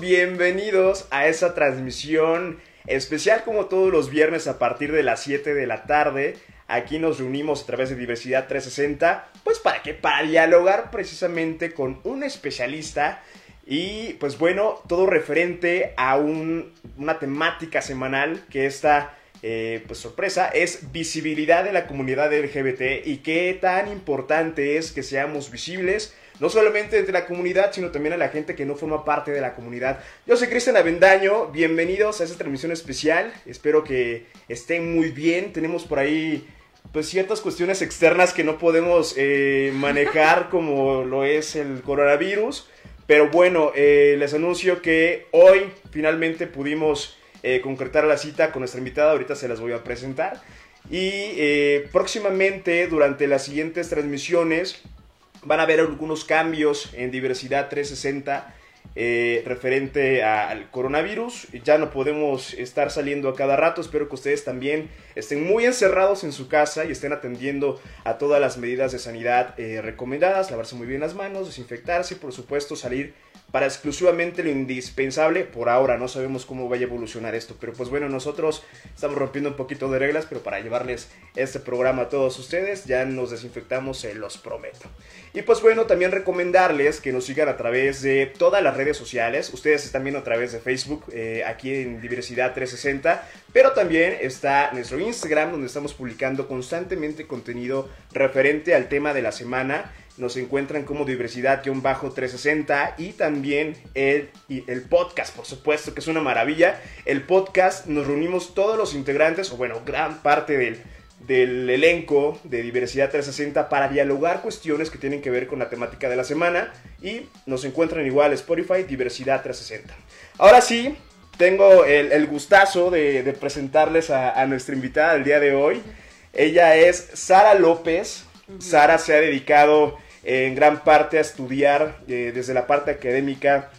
bienvenidos a esa transmisión especial como todos los viernes a partir de las 7 de la tarde. Aquí nos reunimos a través de Diversidad 360, pues para que para dialogar precisamente con un especialista y pues bueno, todo referente a una temática semanal que esta eh, pues sorpresa es visibilidad de la comunidad LGBT y qué tan importante es que seamos visibles no solamente entre la comunidad, sino también a la gente que no forma parte de la comunidad. Yo soy Cristian Avendaño, bienvenidos a esta transmisión especial, espero que estén muy bien, tenemos por ahí pues ciertas cuestiones externas que no podemos eh, manejar como lo es el coronavirus, pero bueno, eh, les anuncio que hoy finalmente pudimos eh, concretar la cita con nuestra invitada, ahorita se las voy a presentar. Y próximamente, durante las siguientes transmisiones, van a haber algunos cambios en diversidad 360 eh, referente al coronavirus. Ya no podemos estar saliendo a cada rato. Espero que ustedes también estén muy encerrados en su casa y estén atendiendo a todas las medidas de sanidad eh, recomendadas. Lavarse muy bien las manos, desinfectarse y por supuesto salir para exclusivamente lo indispensable por ahora. No sabemos cómo vaya a evolucionar esto, pero pues bueno, nosotros estamos rompiendo un poquito de reglas, pero para llevarles este programa a todos ustedes ya nos desinfectamos, se los prometo. Y pues bueno, también recomendarles que nos sigan a través de todas las redes sociales. Ustedes están viendo a través de Facebook, eh, aquí en Diversidad 360, pero también está nuestro Instagram donde estamos publicando constantemente contenido referente al tema de la semana nos encuentran como diversidad-360 y también el, el podcast, por supuesto, que es una maravilla. El podcast nos reunimos todos los integrantes, o bueno, gran parte del, del elenco de Diversidad 360 para dialogar cuestiones que tienen que ver con la temática de la semana y nos encuentran igual Spotify Diversidad 360. Ahora sí, tengo el, gustazo de, presentarles a, a, nuestra invitada del día de hoy. Ella es Sara López. Sara se ha dedicado en gran parte a estudiar eh, desde la parte académica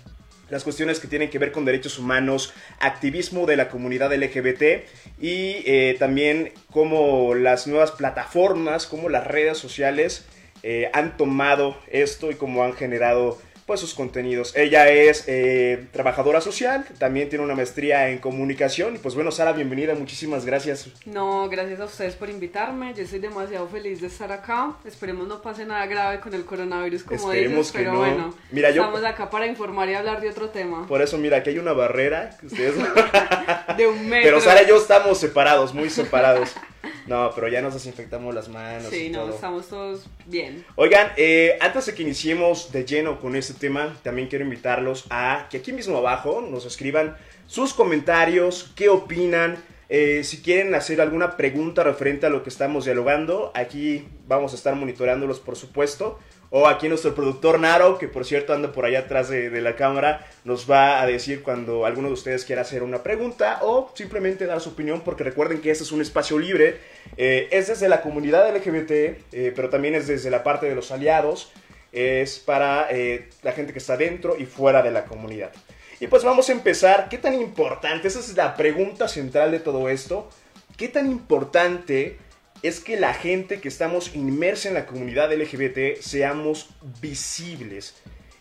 las cuestiones que tienen que ver con derechos humanos, activismo de la comunidad LGBT y eh, también cómo las nuevas plataformas, cómo las redes sociales eh, han tomado esto y cómo han generado pues sus contenidos. Ella es eh, trabajadora social, también tiene una maestría en comunicación. Y pues bueno, Sara, bienvenida, muchísimas gracias. No, gracias a ustedes por invitarme. Yo estoy demasiado feliz de estar acá. Esperemos no pase nada grave con el coronavirus, como Esperemos pero bueno, mira, yo, estamos acá para informar y hablar de otro tema. Por eso, mira, aquí hay una barrera que ustedes... de un metro. Pero Sara y yo estamos separados, muy separados. No, pero ya nos desinfectamos las manos. Sí, no, estamos todos bien. Oigan, eh, antes de que iniciemos de lleno con este tema, también quiero invitarlos a que aquí mismo abajo nos escriban sus comentarios, qué opinan. Eh, si quieren hacer alguna pregunta referente a lo que estamos dialogando, aquí vamos a estar monitoreándolos, por supuesto. O aquí nuestro productor Naro, que por cierto anda por allá atrás de, la cámara, nos va a decir cuando alguno de ustedes quiera hacer una pregunta o simplemente dar su opinión, porque recuerden que este es un espacio libre. Eh, es desde la comunidad LGBT, eh, pero también es desde la parte de los aliados. Es para eh, la gente que está dentro y fuera de la comunidad. Y pues vamos a empezar. ¿Qué tan importante? Esa es la pregunta central de todo esto. ¿Qué tan importante es que la gente que estamos inmersa en la comunidad LGBT seamos visibles.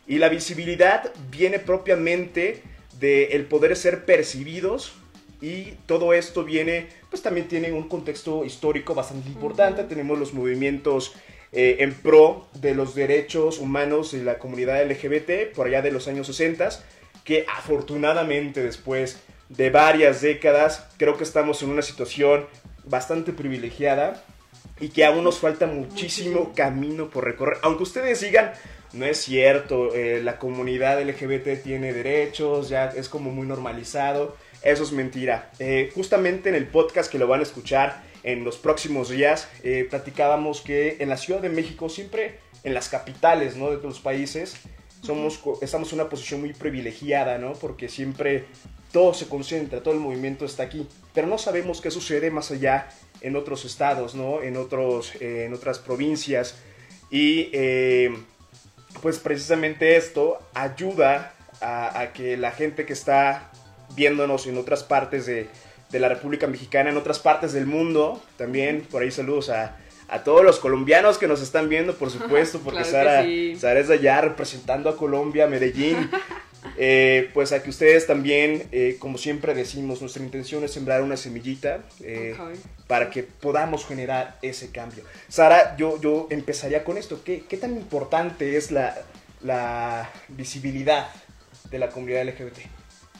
Y la visibilidad viene propiamente del poder ser percibidos y todo esto viene, pues también tiene un contexto histórico bastante importante. Tenemos los movimientos eh, en pro de los derechos humanos de la comunidad LGBT por allá de los años 60, que afortunadamente después de varias décadas creo que estamos en una situación bastante privilegiada y que aún nos falta muchísimo camino por recorrer. Aunque ustedes digan, no es cierto, eh, la comunidad LGBT tiene derechos, ya es como muy normalizado. Eso es mentira. Eh, justamente en el podcast que lo van a escuchar en los próximos días, eh, platicábamos que en la Ciudad de México, siempre en las capitales ¿no? de otros países, somos, estamos en una posición muy privilegiada, ¿no? Porque siempre todo se concentra, todo el movimiento está aquí, pero no sabemos qué sucede más allá en otros estados, ¿no? En, otros, eh, en otras provincias. Y eh, pues precisamente esto ayuda a, que la gente que está viéndonos en otras partes de, la República Mexicana, en otras partes del mundo, también por ahí saludos a, todos los colombianos que nos están viendo, por supuesto, porque Sara, Sara es allá representando a Colombia, Medellín. eh, pues a que ustedes también, eh, como siempre decimos, nuestra intención es sembrar una semillita eh, para que podamos generar ese cambio. Sara, yo, yo empezaría con esto. ¿Qué, qué tan importante es la, la visibilidad de la comunidad LGBT?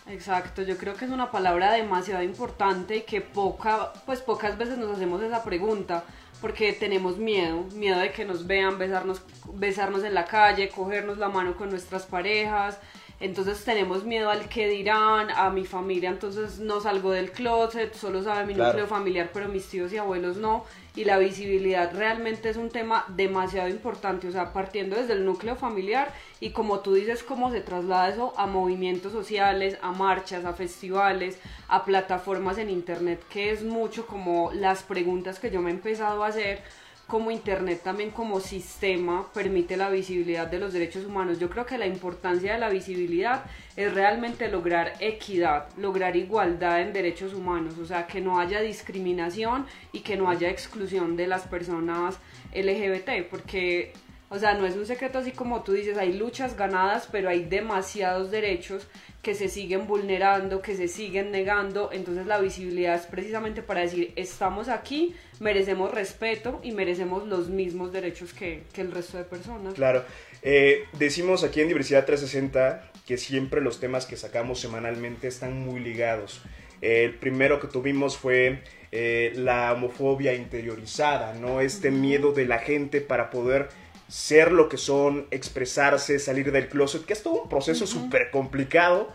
Exacto, yo creo que es una palabra demasiado importante y que poca, pues pocas veces nos hacemos esa pregunta porque tenemos miedo, miedo de que nos vean, besarnos, besarnos en la calle, cogernos la mano con nuestras parejas, entonces tenemos miedo al que dirán, a mi familia, entonces no salgo del closet, solo sabe mi núcleo familiar, pero mis tíos y abuelos no, y la visibilidad realmente es un tema demasiado importante, o sea, partiendo desde el núcleo familiar y como tú dices, cómo se traslada eso a movimientos sociales, a marchas, a festivales, a plataformas en internet, que es mucho como las preguntas que yo me he empezado a hacer como Internet también como sistema permite la visibilidad de los derechos humanos. Yo creo que la importancia de la visibilidad es realmente lograr equidad, lograr igualdad en derechos humanos, o sea, que no haya discriminación y que no haya exclusión de las personas LGBT, porque o sea, no es un secreto así como tú dices, hay luchas ganadas, pero hay demasiados derechos que se siguen vulnerando, que se siguen negando. Entonces la visibilidad es precisamente para decir, estamos aquí, merecemos respeto y merecemos los mismos derechos que, el resto de personas. Claro. Eh, decimos aquí en Diversidad 360 que siempre los temas que sacamos semanalmente están muy ligados. el primero que tuvimos fue eh, la homofobia interiorizada, ¿no? Este miedo de la gente para poder ser lo que son, expresarse, salir del closet, que es todo un proceso súper complicado.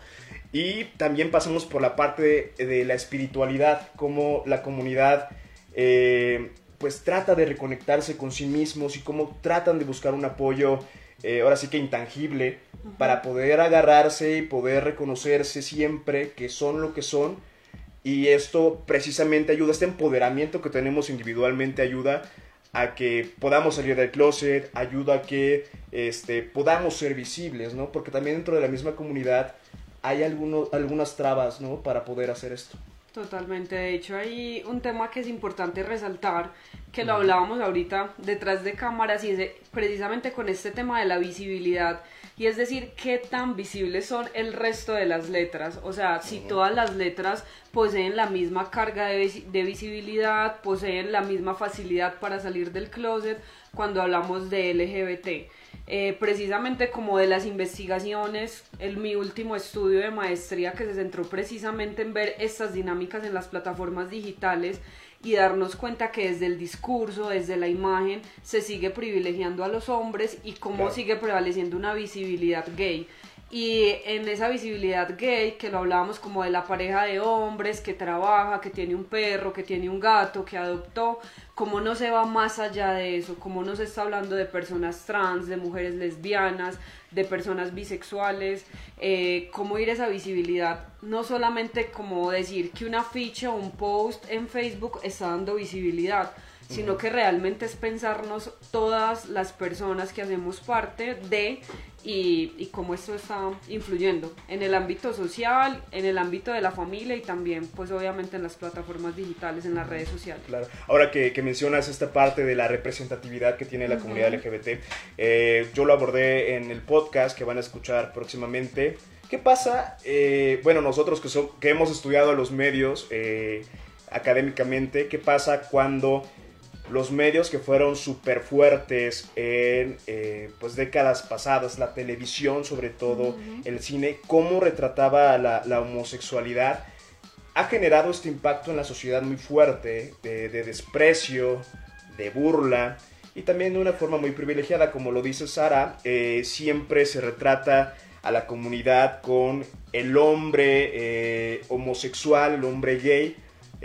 Y también pasamos por la parte de, la espiritualidad, cómo la comunidad eh, pues trata de reconectarse con sí mismos y cómo tratan de buscar un apoyo, eh, ahora sí que intangible, para poder agarrarse y poder reconocerse siempre que son lo que son. Y esto precisamente ayuda, este empoderamiento que tenemos individualmente ayuda a que podamos salir del closet, ayuda a que este, podamos ser visibles, ¿no? Porque también dentro de la misma comunidad hay algunos, algunas trabas, ¿no? Para poder hacer esto. Totalmente, de hecho hay un tema que es importante resaltar, que lo hablábamos ahorita detrás de cámaras y es precisamente con este tema de la visibilidad y es decir, qué tan visibles son el resto de las letras, o sea, si todas las letras poseen la misma carga de, visibilidad, poseen la misma facilidad para salir del closet cuando hablamos de LGBT. Eh, precisamente como de las investigaciones, el, mi último estudio de maestría que se centró precisamente en ver estas dinámicas en las plataformas digitales y darnos cuenta que desde el discurso, desde la imagen, se sigue privilegiando a los hombres y cómo sigue prevaleciendo una visibilidad gay. Y en esa visibilidad gay, que lo hablábamos como de la pareja de hombres que trabaja, que tiene un perro, que tiene un gato, que adoptó, cómo no se va más allá de eso, cómo no se está hablando de personas trans, de mujeres lesbianas, de personas bisexuales, eh, cómo ir a esa visibilidad, no solamente como decir que una ficha o un post en Facebook está dando visibilidad, sino que realmente es pensarnos todas las personas que hacemos parte de y, cómo esto está influyendo en el ámbito social, en el ámbito de la familia y también pues obviamente en las plataformas digitales, en las redes sociales. Claro, ahora que, mencionas esta parte de la representatividad que tiene la comunidad LGBT, eh, yo lo abordé en el podcast que van a escuchar próximamente. ¿Qué pasa? Eh, bueno, nosotros que, que hemos estudiado los medios eh, académicamente, ¿qué pasa cuando los medios que fueron súper fuertes en eh, pues décadas pasadas, la televisión sobre todo, el cine, cómo retrataba la, la, homosexualidad, ha generado este impacto en la sociedad muy fuerte, de, desprecio, de burla, y también de una forma muy privilegiada, como lo dice Sara, eh, siempre se retrata a la comunidad con el hombre eh, homosexual, el hombre gay,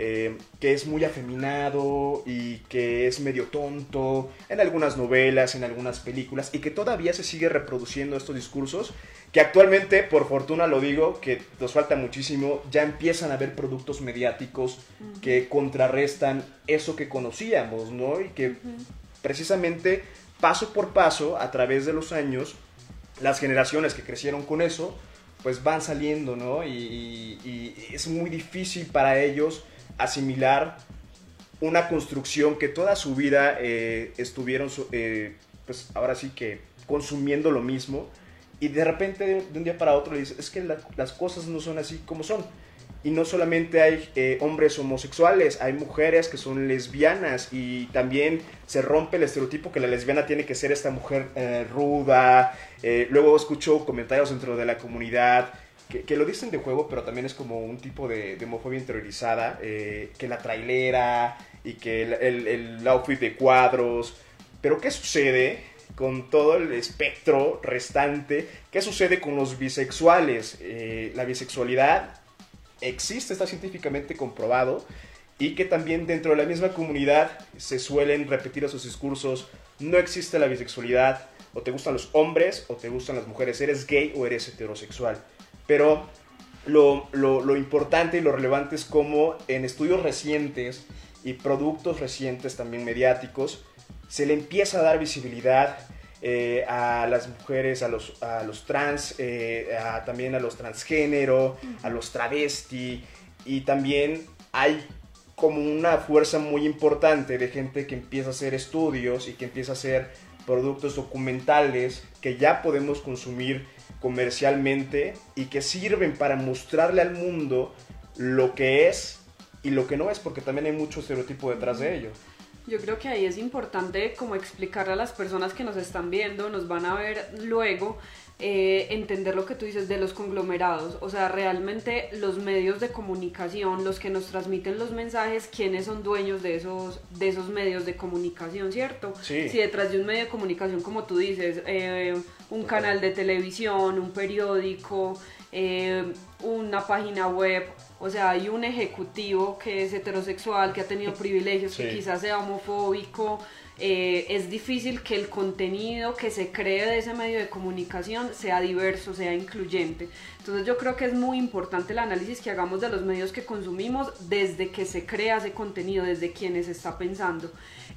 eh, que es muy afeminado y que es medio tonto en algunas novelas, en algunas películas, y que todavía se sigue reproduciendo estos discursos, que actualmente, por fortuna lo digo, que nos falta muchísimo, ya empiezan a haber productos mediáticos que contrarrestan eso que conocíamos, ¿no? Y que precisamente paso por paso, a través de los años, las generaciones que crecieron con eso, pues van saliendo, ¿no? Y, y es muy difícil para ellos asimilar una construcción que toda su vida eh, estuvieron, eh, pues ahora sí que consumiendo lo mismo y de repente de, un día para otro le dices, es que las cosas no son así como son. Y no solamente hay eh, hombres homosexuales, hay mujeres que son lesbianas y también se rompe el estereotipo que la lesbiana tiene que ser esta mujer eh, ruda. Eh, luego escucho comentarios dentro de la comunidad que, lo dicen de juego, pero también es como un tipo de, homofobia interiorizada, que la trailera y que el, el outfit de cuadros. Pero ¿qué sucede? con todo el espectro restante. ¿Qué sucede con los bisexuales? Eh, la bisexualidad existe, está científicamente comprobado y que también dentro de la misma comunidad se suelen repetir esos discursos, no existe la bisexualidad, o te gustan los hombres o te gustan las mujeres, eres gay o eres heterosexual. Pero lo, lo importante y lo relevante es como en estudios recientes y productos recientes también mediáticos, se le empieza a dar visibilidad eh, a las mujeres, a los, a los trans, eh, también a los transgénero, a los travesti, y también hay como una fuerza muy importante de gente que empieza a hacer estudios y que empieza a hacer productos documentales que ya podemos consumir comercialmente y que sirven para mostrarle al mundo lo que es y lo que no es, porque también hay mucho estereotipo detrás de ello. Yo creo que ahí es importante como explicarle a las personas que nos están viendo, nos van a ver luego, eh, entender lo que tú dices de los conglomerados, o sea, realmente los medios de comunicación, los que nos transmiten los mensajes, quiénes son dueños de esos, de esos medios de comunicación, ¿cierto? Sí. Si detrás de un medio de comunicación, como tú dices, eh, un canal de televisión, un periódico, eh, una página web, o sea, hay un ejecutivo que es heterosexual, que ha tenido privilegios, que quizás sea homofóbico. Eh, es difícil que el contenido que se cree de ese medio de comunicación sea diverso, sea incluyente. Entonces yo creo que es muy importante el análisis que hagamos de los medios que consumimos desde que se crea ese contenido, desde quienes está pensando.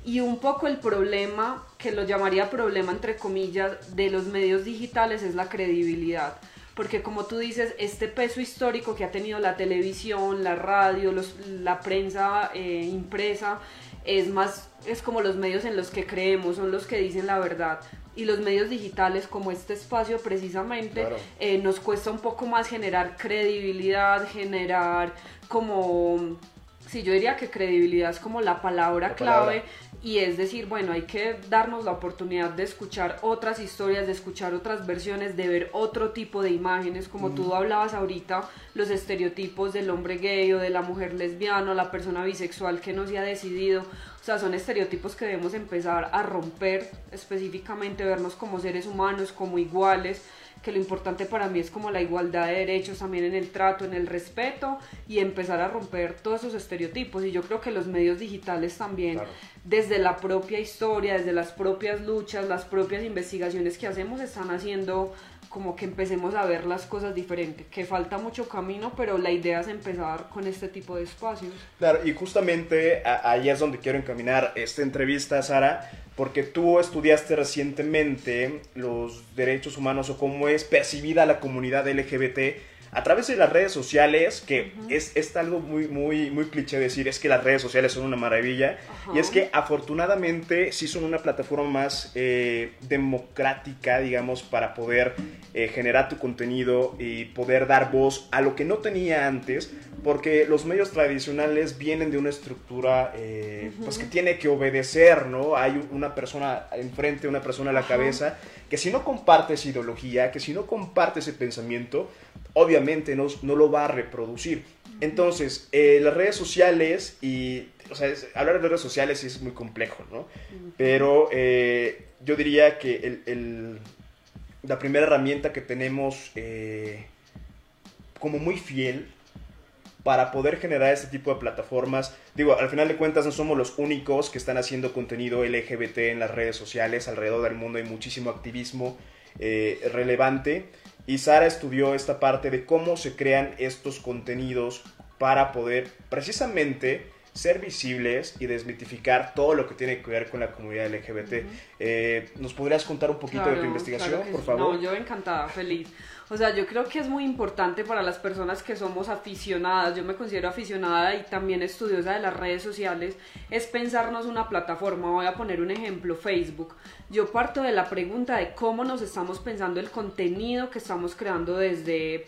Y un poco el problema, que lo llamaría problema entre comillas, de los medios digitales es la credibilidad porque como tú dices, este peso histórico que ha tenido la televisión, la radio, los, la prensa eh, impresa, es más, es como los medios en los que creemos, son los que dicen la verdad. Y los medios digitales, como este espacio precisamente, eh, nos cuesta un poco más generar credibilidad, generar como sí, yo diría que credibilidad es como la palabra clave y es decir, bueno, hay que darnos la oportunidad de escuchar otras historias, de escuchar otras versiones, de ver otro tipo de imágenes, como tú hablabas ahorita, los estereotipos del hombre gay o de la mujer lesbiana, la persona bisexual que no se ha decidido, o sea, son estereotipos que debemos empezar a romper específicamente, vernos como seres humanos, como iguales, que lo importante para mí es como la igualdad de derechos también en el trato, en el respeto y empezar a romper todos esos estereotipos. Y yo creo que los medios digitales también, desde la propia historia, desde las propias luchas, las propias investigaciones que hacemos, están haciendo como que empecemos a ver las cosas diferentes, que falta mucho camino, pero la idea es empezar con este tipo de espacios. Claro, y justamente ahí es donde quiero encaminar esta entrevista, Sara, porque tú estudiaste recientemente los derechos humanos o cómo es percibida la comunidad LGBT a través de las redes sociales, que es, algo muy, muy, muy cliché decir, es que las redes sociales son una maravilla, y es que afortunadamente sí son una plataforma más eh, democrática, digamos, para poder eh, generar tu contenido y poder dar voz a lo que no tenía antes, porque los medios tradicionales vienen de una estructura eh, pues que tiene que obedecer, ¿no? Hay una persona enfrente, una persona a la cabeza, que si no comparte esa ideología, que si no comparte ese pensamiento, obviamente no, no lo va a reproducir. Entonces, eh, las redes sociales y, o sea, hablar de redes sociales es muy complejo, ¿no? Pero eh, yo diría que el, la primera herramienta que tenemos eh, como muy fiel para poder generar este tipo de plataformas. Digo, al final de cuentas no somos los únicos que están haciendo contenido LGBT en las redes sociales. Alrededor del mundo hay muchísimo activismo relevante. Y Sara estudió esta parte de cómo se crean estos contenidos para poder precisamente ser visibles y desmitificar todo lo que tiene que ver con la comunidad LGBT. Eh, ¿Nos podrías contar un poquito de tu investigación, por favor? No, yo encantada, feliz. O sea, yo creo que es muy importante para las personas que somos aficionadas, yo me considero aficionada y también estudiosa de las redes sociales, es pensarnos una plataforma. Voy a poner un ejemplo, Facebook. Yo parto de la pregunta de cómo nos estamos pensando el contenido que estamos creando desde,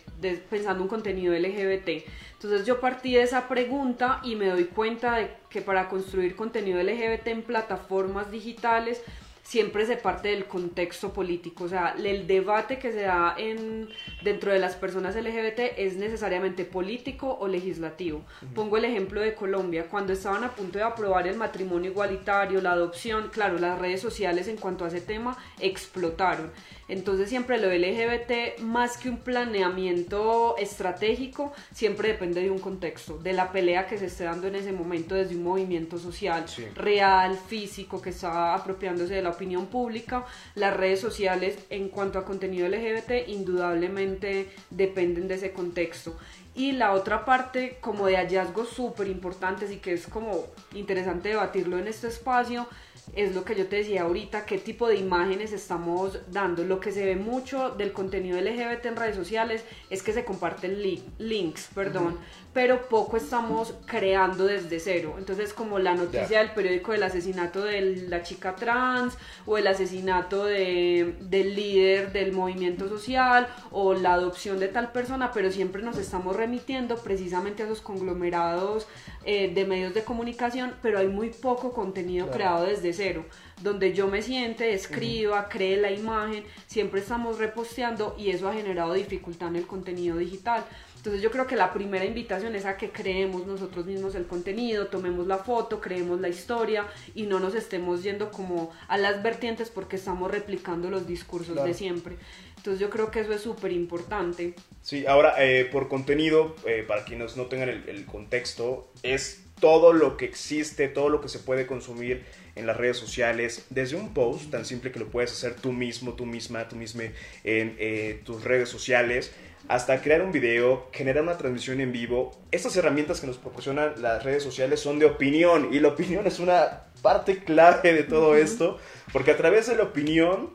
pensando un contenido LGBT. Entonces yo partí de esa pregunta y me doy cuenta de que para construir contenido LGBT en plataformas digitales, siempre se parte del contexto político, o sea, el debate que se da en, dentro de las personas LGBT es necesariamente político o legislativo. Pongo el ejemplo de Colombia, cuando estaban a punto de aprobar el matrimonio igualitario, la adopción, claro, las redes sociales en cuanto a ese tema explotaron. Entonces siempre lo LGBT, más que un planeamiento estratégico, siempre depende de un contexto, de la pelea que se esté dando en ese momento desde un movimiento social real, físico, que está apropiándose de la opinión pública. Las redes sociales en cuanto a contenido LGBT indudablemente dependen de ese contexto. Y la otra parte como de hallazgos súper importantes y que es como interesante debatirlo en este espacio es lo que yo te decía ahorita, qué tipo de imágenes estamos dando. Lo que se ve mucho del contenido LGBT en redes sociales es que se comparten links, perdón, pero poco estamos creando desde cero. Entonces, como la noticia del periódico del asesinato de la chica trans o el asesinato de, del líder del movimiento social o la adopción de tal persona, pero siempre nos estamos remitiendo precisamente a esos conglomerados eh, de medios de comunicación, pero hay muy poco contenido creado desde cero, donde yo me siente, escriba, cree la imagen, siempre estamos reposteando y eso ha generado dificultad en el contenido digital. Entonces yo creo que la primera invitación es a que creemos nosotros mismos el contenido, tomemos la foto, creemos la historia y no nos estemos yendo como a las vertientes porque estamos replicando los discursos de siempre. Entonces yo creo que eso es súper importante. Sí, ahora eh, por contenido, eh, para quienes no tengan el, el contexto, es todo lo que existe, todo lo que se puede consumir en las redes sociales, desde un post tan simple que lo puedes hacer tú mismo, tú misma, tú misma en eh, tus redes sociales, hasta crear un video, generar una transmisión en vivo. Estas herramientas que nos proporcionan las redes sociales son de opinión y la opinión es una parte clave de todo esto, porque a través de la opinión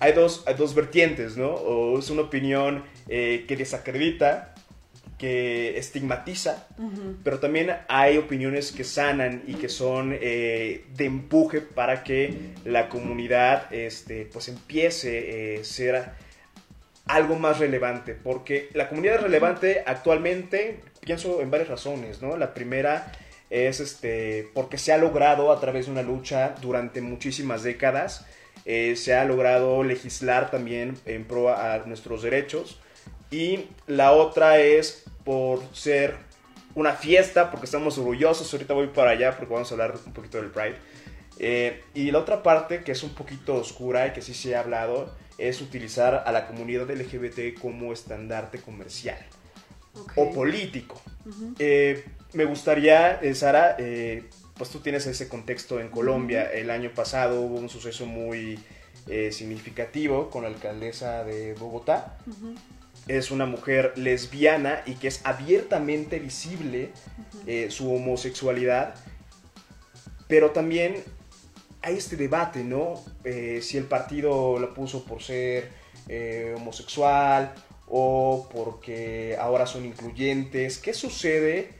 hay dos, hay dos vertientes, ¿no? O es una opinión eh, que desacredita que estigmatiza, pero también hay opiniones que sanan y que son eh, de empuje para que la comunidad este, pues empiece a eh, ser algo más relevante, porque la comunidad es relevante actualmente, pienso en varias razones, ¿no? La primera es este, porque se ha logrado a través de una lucha durante muchísimas décadas, eh, se ha logrado legislar también en pro a nuestros derechos, y la otra es por ser una fiesta, porque estamos orgullosos. Ahorita voy para allá porque vamos a hablar un poquito del Pride. Eh, y la otra parte que es un poquito oscura y que sí se ha hablado es utilizar a la comunidad LGBT como estandarte comercial o político. Eh, me gustaría, eh, Sara, pues tú tienes ese contexto en Colombia. El año pasado hubo un suceso muy significativo con la alcaldesa de Bogotá es una mujer lesbiana y que es abiertamente visible eh, su homosexualidad, pero también hay este debate, ¿no? Eh, si el partido la puso por ser eh, homosexual o porque ahora son incluyentes. ¿Qué sucede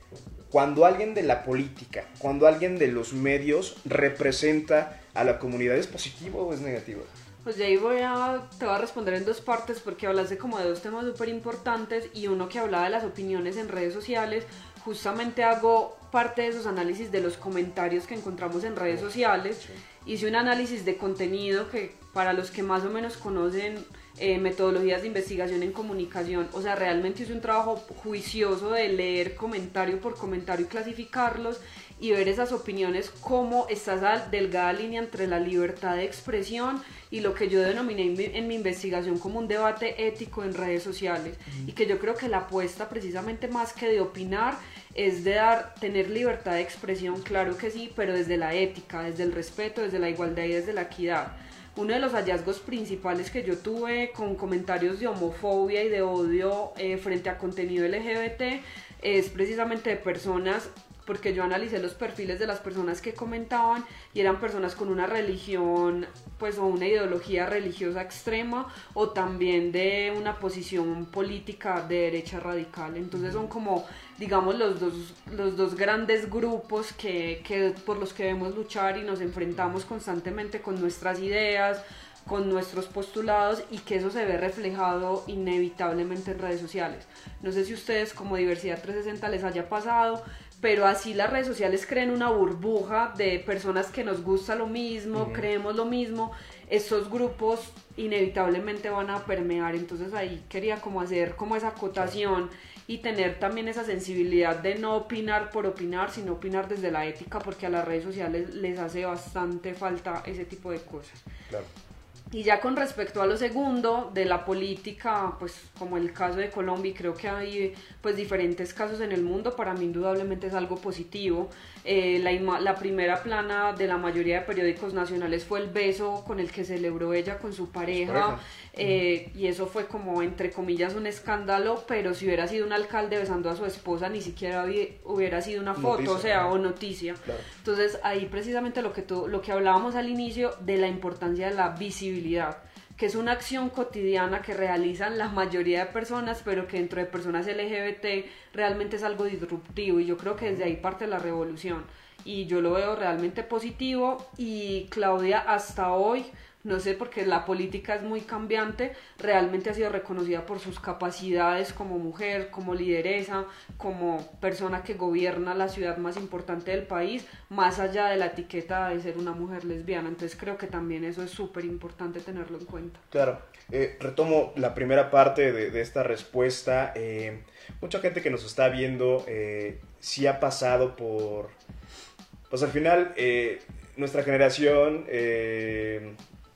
cuando alguien de la política, cuando alguien de los medios representa a la comunidad? ¿Es positivo o es negativo? Pues ya ahí voy a, te voy a responder en dos partes porque hablaste como de dos temas súper importantes y uno que hablaba de las opiniones en redes sociales. Justamente hago parte de esos análisis de los comentarios que encontramos en redes sociales. Hice un análisis de contenido que para los que más o menos conocen eh, metodologías de investigación en comunicación, o sea, realmente hice un trabajo juicioso de leer comentario por comentario y clasificarlos y ver esas opiniones, cómo está esa delgada línea entre la libertad de expresión y lo que yo denominé en mi investigación como un debate ético en redes sociales. Y que yo creo que la apuesta precisamente más que de opinar es de dar, tener libertad de expresión, claro que sí, pero desde la ética, desde el respeto, desde la igualdad y desde la equidad. Uno de los hallazgos principales que yo tuve con comentarios de homofobia y de odio eh, frente a contenido LGBT es precisamente de personas porque yo analicé los perfiles de las personas que comentaban y eran personas con una religión, pues o una ideología religiosa extrema o también de una posición política de derecha radical. Entonces son como, digamos, los dos, los dos grandes grupos que, que por los que debemos luchar y nos enfrentamos constantemente con nuestras ideas, con nuestros postulados y que eso se ve reflejado inevitablemente en redes sociales. No sé si ustedes como Diversidad 360 les haya pasado, pero así las redes sociales creen una burbuja de personas que nos gusta lo mismo, creemos lo mismo, estos grupos inevitablemente van a permear, entonces ahí quería como hacer como esa acotación y tener también esa sensibilidad de no opinar por opinar, sino opinar desde la ética, porque a las redes sociales les hace bastante falta ese tipo de cosas. Claro. Y ya con respecto a lo segundo, de la política, pues como el caso de Colombia, y creo que hay pues diferentes casos en el mundo, para mí indudablemente es algo positivo. Eh, la, la, primera plana de la mayoría de periódicos nacionales fue el beso con el que celebró ella con su pareja, eh, y eso fue como entre comillas un escándalo, pero si hubiera sido un alcalde besando a su esposa, ni siquiera hubiera sido una foto, o sea, o noticia. Entonces ahí precisamente lo que, tú, lo que hablábamos al inicio de la importancia de la visibilidad que es una acción cotidiana que realizan la mayoría de personas, pero que dentro de personas LGBT realmente es algo disruptivo y yo creo que desde ahí parte la revolución. Y yo lo veo realmente positivo y Claudia hasta hoy no sé, porque la política es muy cambiante, realmente ha sido reconocida por sus capacidades como mujer, como lideresa, como persona que gobierna la ciudad más importante del país, más allá de la etiqueta de ser una mujer lesbiana. Entonces creo que también eso es súper importante tenerlo en cuenta. Claro, eh, retomo la primera parte de, esta respuesta. Eh, mucha gente que nos está viendo eh, sí ha pasado por... Pues al final, eh, nuestra generación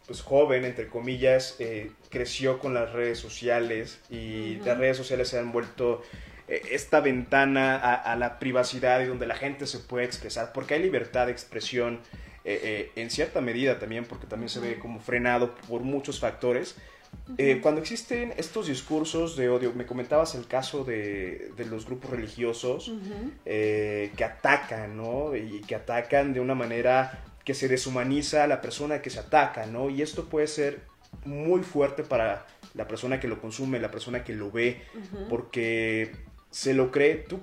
pues joven, entre comillas, eh, creció con las redes sociales y las redes sociales se han vuelto eh, esta ventana a, la privacidad y donde la gente se puede expresar, porque hay libertad de expresión eh, en cierta medida también, porque también se ve como frenado por muchos factores. cuando existen estos discursos de odio, me comentabas el caso de, de los grupos religiosos que atacan, ¿no? Y que atacan de una manera que se deshumaniza a la persona que se ataca, ¿no? Y esto puede ser muy fuerte para la persona que lo consume, la persona que lo ve, porque se lo cree. ¿Tú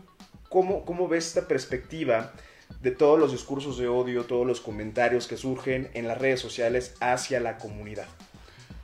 cómo, cómo ves esta perspectiva de todos los discursos de odio, todos los comentarios que surgen en las redes sociales hacia la comunidad?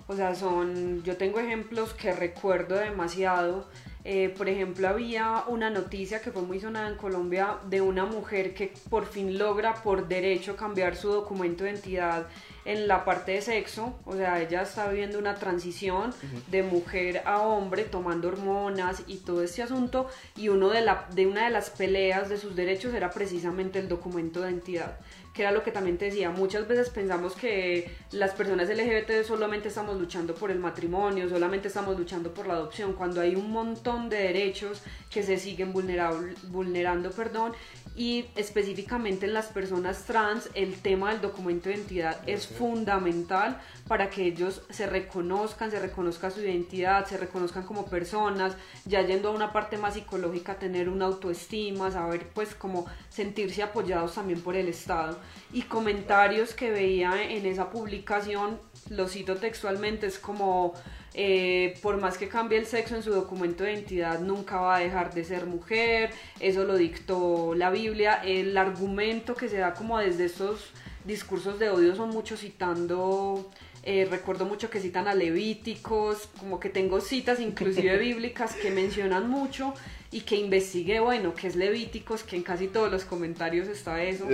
O sea, son, yo tengo ejemplos que recuerdo demasiado eh, por ejemplo, había una noticia que fue muy sonada en Colombia de una mujer que por fin logra por derecho cambiar su documento de identidad en la parte de sexo, o sea, ella está viviendo una transición de mujer a hombre, tomando hormonas y todo este asunto, y uno de, la, de una de las peleas de sus derechos era precisamente el documento de identidad que era lo que también te decía, muchas veces pensamos que las personas LGBT solamente estamos luchando por el matrimonio, solamente estamos luchando por la adopción, cuando hay un montón de derechos que se siguen vulnerando, perdón, y específicamente en las personas trans el tema del documento de identidad es fundamental para que ellos se reconozcan, se reconozca su identidad, se reconozcan como personas, ya yendo a una parte más psicológica, tener una autoestima, saber pues como sentirse apoyados también por el Estado. Y comentarios que veía en esa publicación, lo cito textualmente, es como eh, por más que cambie el sexo en su documento de identidad, nunca va a dejar de ser mujer, eso lo dictó la Biblia, el argumento que se da como desde estos discursos de odio son muchos citando eh, recuerdo mucho que citan a Levíticos, como que tengo citas inclusive bíblicas que mencionan mucho y que investigué, bueno, que es Levíticos, que en casi todos los comentarios está eso.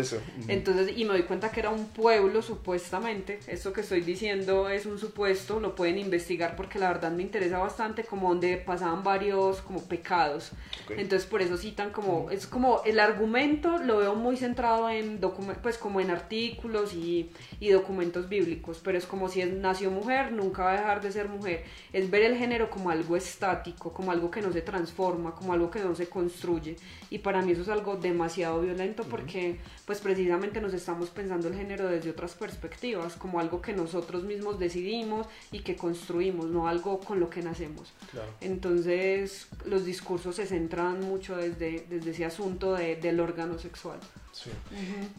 Entonces, y me doy cuenta que era un pueblo supuestamente, esto que estoy diciendo es un supuesto, lo pueden investigar porque la verdad me interesa bastante, como donde pasaban varios como pecados. Entonces, por eso citan como, es como el argumento lo veo muy centrado en documentos, pues como en artículos y, y documentos bíblicos, pero es como si si es, nació mujer, nunca va a dejar de ser mujer. Es ver el género como algo estático, como algo que no se transforma, como algo que no se construye. Y para mí eso es algo demasiado violento porque pues precisamente nos estamos pensando el género desde otras perspectivas, como algo que nosotros mismos decidimos y que construimos, no algo con lo que nacemos. Entonces los discursos se centran mucho desde, desde ese asunto del órgano sexual.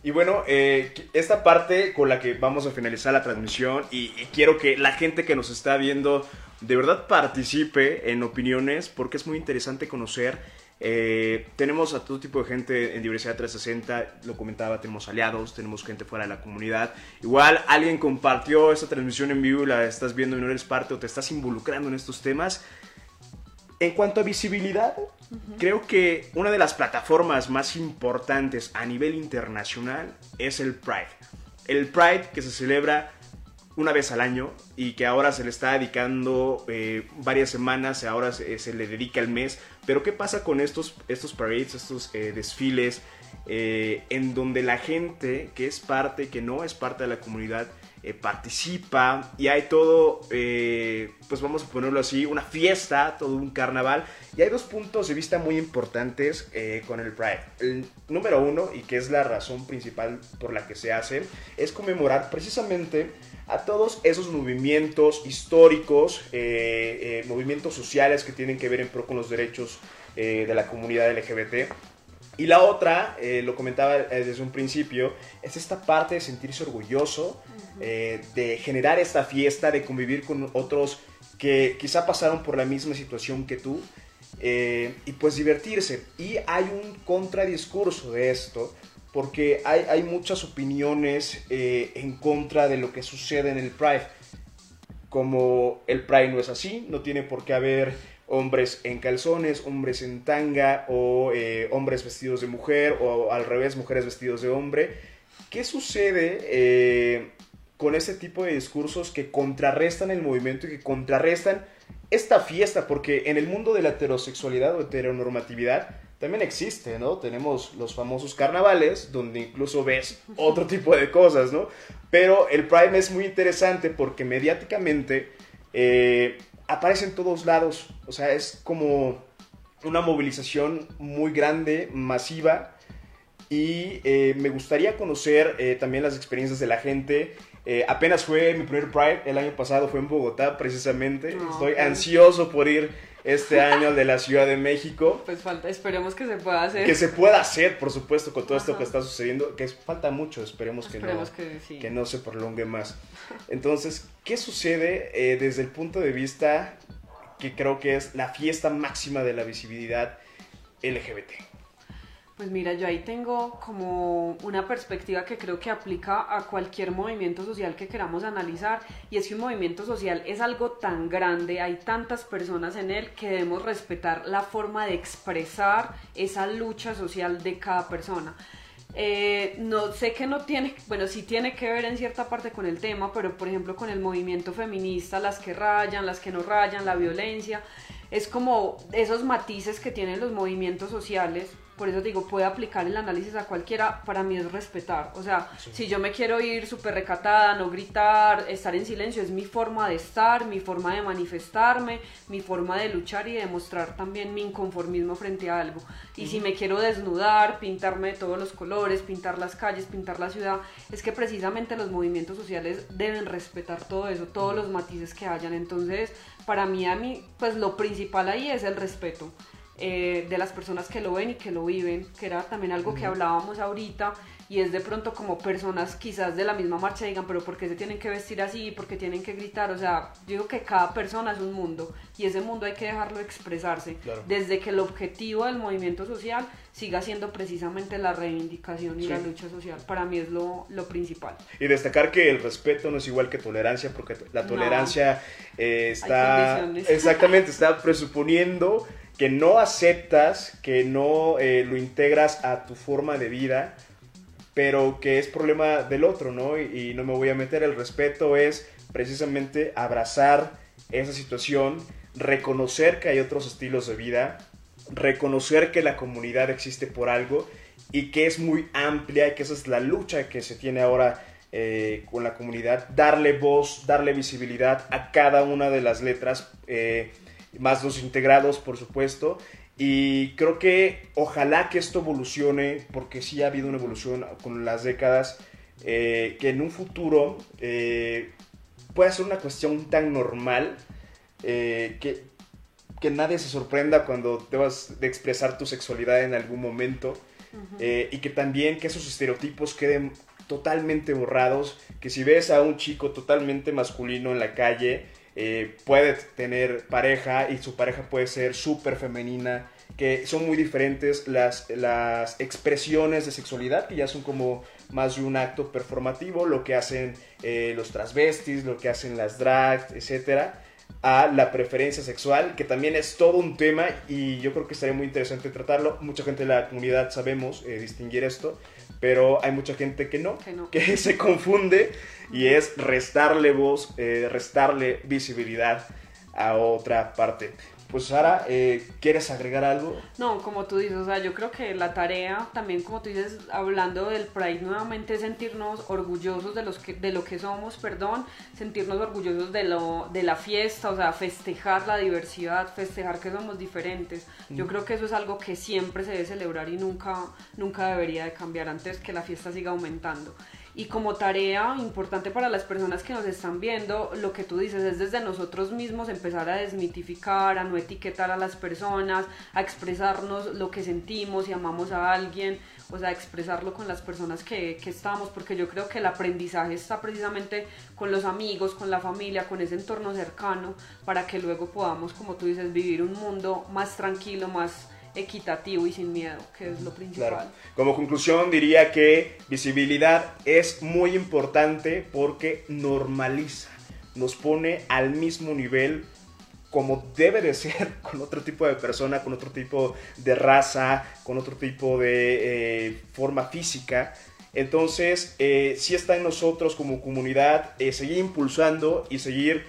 Y bueno, eh, esta parte con la que vamos a finalizar la transmisión y, quiero que la gente que nos está viendo de verdad participe en opiniones porque es muy interesante conocer. Eh, tenemos a todo tipo de gente en Diversidad 360, lo comentaba, tenemos aliados, tenemos gente fuera de la comunidad. Igual alguien compartió esta transmisión en vivo la estás viendo y no eres parte o te estás involucrando en estos temas. En cuanto a visibilidad, creo que una de las plataformas más importantes a nivel internacional es el Pride. El Pride que se celebra una vez al año y que ahora se le está dedicando eh, varias semanas, ahora se, le dedica el mes. Pero ¿qué pasa con estos, estos parades, estos eh, desfiles eh, en donde la gente que es parte, que no es parte de la comunidad, eh, participa y hay todo, eh, pues vamos a ponerlo así, una fiesta, todo un carnaval. Y hay dos puntos de vista muy importantes eh, con el Pride. El número uno, y que es la razón principal por la que se hace, es conmemorar precisamente a todos esos movimientos históricos, movimientos sociales que tienen que ver en pro con los derechos de la comunidad LGBT. Y la otra, lo comentaba desde un principio, es esta parte de sentirse orgulloso eh, de generar esta fiesta, de convivir con otros que quizá pasaron por la misma situación que tú eh, y pues divertirse. Y hay un contradiscurso de esto, porque hay, hay muchas opiniones eh, en contra de lo que sucede en el Pride. Como el Pride no es así, no tiene por qué haber hombres en calzones, hombres en tanga o hombres vestidos de mujer o al revés, mujeres vestidos de hombre. ¿Qué sucede con ese tipo de discursos que contrarrestan el movimiento y que contrarrestan esta fiesta, porque en el mundo de la heterosexualidad o heteronormatividad también existe, ¿no? Tenemos los famosos carnavales, donde incluso ves otro tipo de cosas, ¿no? Pero el Prime es muy interesante porque mediáticamente eh, aparece en todos lados, o sea, es como una movilización muy grande, masiva, y eh, me gustaría conocer eh, también las experiencias de la gente. Eh, apenas fue mi primer Pride, el año pasado fue en Bogotá precisamente. Estoy ansioso por ir este año de la Ciudad de México. Pues falta, esperemos que se pueda hacer. Que se pueda hacer, por supuesto, con todo esto que está sucediendo, que falta mucho, esperemos, que, no, que, no se prolongue más. Entonces, ¿qué sucede eh, desde el punto de vista que creo que es la fiesta máxima de la visibilidad LGBT? Pues mira, yo ahí tengo como una perspectiva que creo que aplica a cualquier movimiento social que queramos analizar y es que un movimiento social es algo tan grande, hay tantas personas en él que debemos respetar la forma de expresar esa lucha social de cada persona. Eh, no sé que no tiene, bueno, sí tiene que ver en cierta parte con el tema, pero por ejemplo con el movimiento feminista, las que rayan, las que no rayan, la violencia, es como esos matices que tienen los movimientos sociales por eso digo, puede aplicar el análisis a cualquiera, para mí es respetar. O sea, si yo me quiero ir súper recatada, no gritar, estar en silencio, es mi forma de estar, mi forma de manifestarme, mi forma de luchar y demostrar también mi inconformismo frente a algo. Y si me quiero desnudar, pintarme de todos los colores, pintar las calles, pintar la ciudad, es que precisamente los movimientos sociales deben respetar todo eso, todos los matices que hayan. Entonces, para mí, a mí, pues lo principal ahí es el respeto. Eh, de las personas que lo ven y que lo viven, que era también algo que hablábamos ahorita, y es de pronto como personas quizás de la misma marcha digan, pero ¿por qué se tienen que vestir así? ¿Por qué tienen que gritar? O sea, yo digo que cada persona es un mundo y ese mundo hay que dejarlo expresarse, desde que el objetivo del movimiento social siga siendo precisamente la reivindicación y la lucha social. Para mí es lo, lo, principal. Y destacar que el respeto no es igual que tolerancia, porque la tolerancia eh, está... Exactamente, está presuponiendo que no aceptas, que no eh, lo integras a tu forma de vida, pero que es problema del otro, ¿no? Y, no me voy a meter, el respeto es precisamente abrazar esa situación, reconocer que hay otros estilos de vida, reconocer que la comunidad existe por algo y que es muy amplia y que esa es la lucha que se tiene ahora eh, con la comunidad, darle voz, darle visibilidad a cada una de las letras, eh, más los integrados, por supuesto. Y creo que ojalá que esto evolucione, porque sí ha habido una evolución con las décadas, eh, que en un futuro pueda ser una cuestión tan normal que, que nadie se sorprenda cuando debas de expresar tu sexualidad en algún momento. y que también que esos estereotipos queden totalmente borrados, que si ves a un chico totalmente masculino en la calle, eh, puede tener pareja y su pareja puede ser súper femenina, que son muy diferentes las, las expresiones de sexualidad, que ya son como más de un acto performativo, lo que hacen eh, los transvestis, lo que hacen las drags, etcétera a la preferencia sexual, que también es todo un tema y yo creo que estaría muy interesante tratarlo. Mucha gente de la comunidad sabemos eh, distinguir esto, pero hay mucha gente que no, que, se confunde y es restarle voz, eh, restarle visibilidad a otra parte. Pues Sara, eh, ¿quieres agregar algo? No, como tú dices, o sea, yo creo que la tarea también, como tú dices, hablando del Pride nuevamente, es sentirnos orgullosos de, los que, de lo que somos, perdón, sentirnos orgullosos de, lo, de la fiesta, o sea, festejar la diversidad, festejar que somos diferentes. Yo creo que eso es algo que siempre se debe celebrar y nunca, nunca debería de cambiar antes que la fiesta siga aumentando. Y como tarea importante para las personas que nos están viendo, lo que tú dices es desde nosotros mismos empezar a desmitificar, a no etiquetar a las personas, a expresarnos lo que sentimos y amamos a alguien, o sea, expresarlo con las personas que, que estamos, porque yo creo que el aprendizaje está precisamente con los amigos, con la familia, con ese entorno cercano, para que luego podamos, como tú dices, vivir un mundo más tranquilo, más equitativo y sin miedo, que es lo principal. Como conclusión diría que visibilidad es muy importante porque normaliza, nos pone al mismo nivel como debe de ser con otro tipo de persona, con otro tipo de raza, con otro tipo de eh, forma física. Entonces, eh, sí está en nosotros como comunidad eh, seguir impulsando y seguir,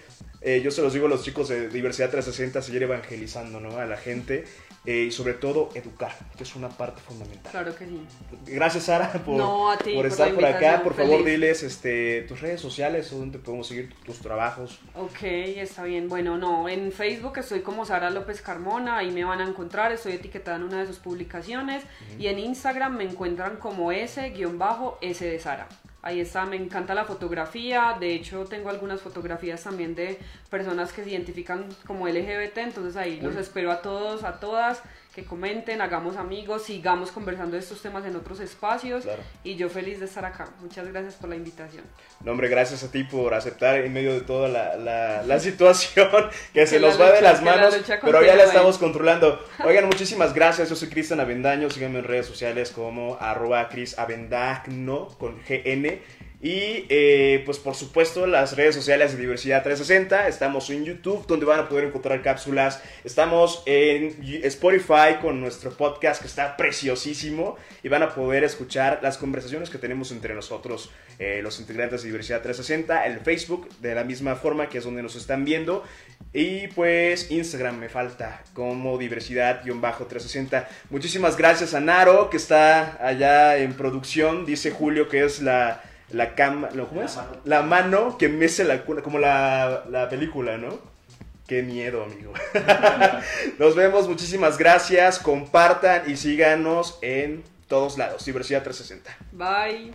yo se los digo a los chicos de Diversidad 360, seguir evangelizando ¿no? a la gente eh, y sobre todo educar, que es una parte fundamental. Claro que sí. Gracias Sara por, por, estar por acá. Por favor, diles este, tus redes sociales, donde podemos seguir tus trabajos. Ok, está bien. Bueno, no, en Facebook estoy como Sara López Carmona, ahí me van a encontrar, estoy etiquetada en una de sus publicaciones y en Instagram me encuentran como S-S de Sara. Ahí está, me encanta la fotografía, de hecho tengo algunas fotografías también de personas que se identifican como LGBT, entonces ahí los espero a todos, a todas, que comenten, hagamos amigos, sigamos conversando de estos temas en otros espacios y yo feliz de estar acá. Muchas gracias por la invitación. No, hombre, gracias a ti por aceptar en medio de toda la, la, situación que, se nos va de las manos, pero ya la estamos controlando. Oigan, muchísimas gracias, yo soy Cristian Avendaño, síganme en redes sociales como arroba Cris Avendagno con GN y eh, pues por supuesto las redes sociales de Diversidad 360. Estamos en YouTube donde van a poder encontrar cápsulas. Estamos en Spotify con nuestro podcast que está preciosísimo. Y van a poder escuchar las conversaciones que tenemos entre nosotros, eh, los integrantes de Diversidad 360. El Facebook de la misma forma que es donde nos están viendo. Y pues Instagram me falta como diversidad-360. Muchísimas gracias a Naro que está allá en producción. Dice Julio que es la la cama, ¿cómo es? La mano. que mece la cuna, como la, la película, ¿no? Qué miedo, amigo. Nos vemos, muchísimas gracias. Compartan y síganos en todos lados. Diversidad 360. Bye.